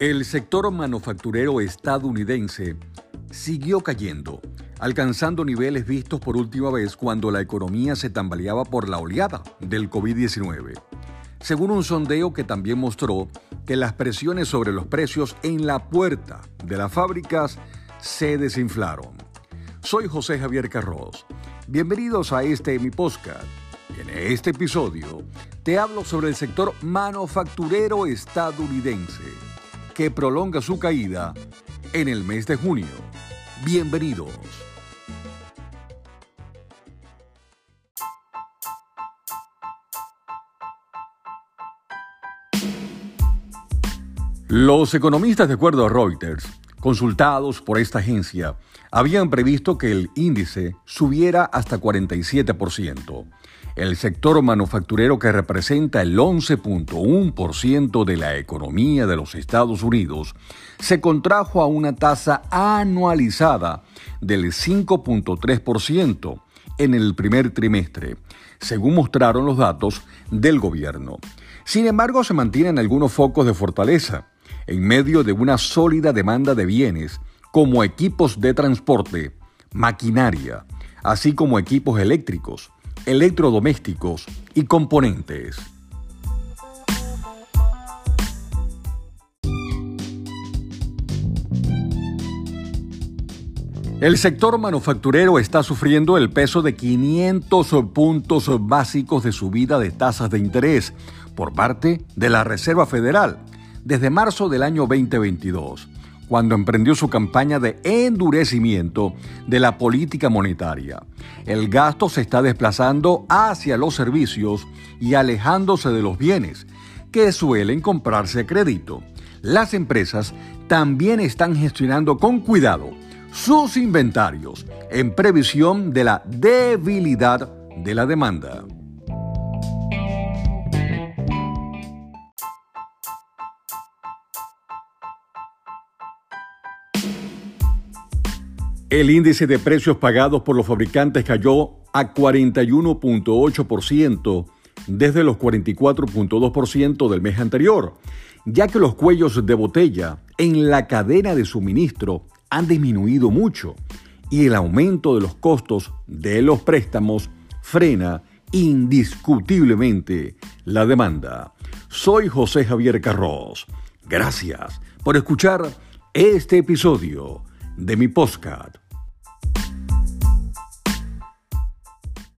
El sector manufacturero estadounidense siguió cayendo, alcanzando niveles vistos por última vez cuando la economía se tambaleaba por la oleada del COVID-19. Según un sondeo que también mostró que las presiones sobre los precios en la puerta de las fábricas se desinflaron. Soy José Javier Carros. Bienvenidos a este mi podcast. en este episodio te hablo sobre el sector manufacturero estadounidense que prolonga su caída en el mes de junio. Bienvenidos. Los economistas, de acuerdo a Reuters, consultados por esta agencia, habían previsto que el índice subiera hasta 47%. El sector manufacturero que representa el 11.1% de la economía de los Estados Unidos se contrajo a una tasa anualizada del 5.3% en el primer trimestre, según mostraron los datos del gobierno. Sin embargo, se mantienen algunos focos de fortaleza en medio de una sólida demanda de bienes como equipos de transporte, maquinaria, así como equipos eléctricos, electrodomésticos y componentes. El sector manufacturero está sufriendo el peso de 500 puntos básicos de subida de tasas de interés por parte de la Reserva Federal desde marzo del año 2022 cuando emprendió su campaña de endurecimiento de la política monetaria. El gasto se está desplazando hacia los servicios y alejándose de los bienes, que suelen comprarse a crédito. Las empresas también están gestionando con cuidado sus inventarios en previsión de la debilidad de la demanda. El índice de precios pagados por los fabricantes cayó a 41.8% desde los 44.2% del mes anterior, ya que los cuellos de botella en la cadena de suministro han disminuido mucho y el aumento de los costos de los préstamos frena indiscutiblemente la demanda. Soy José Javier Carros. Gracias por escuchar este episodio de mi postcard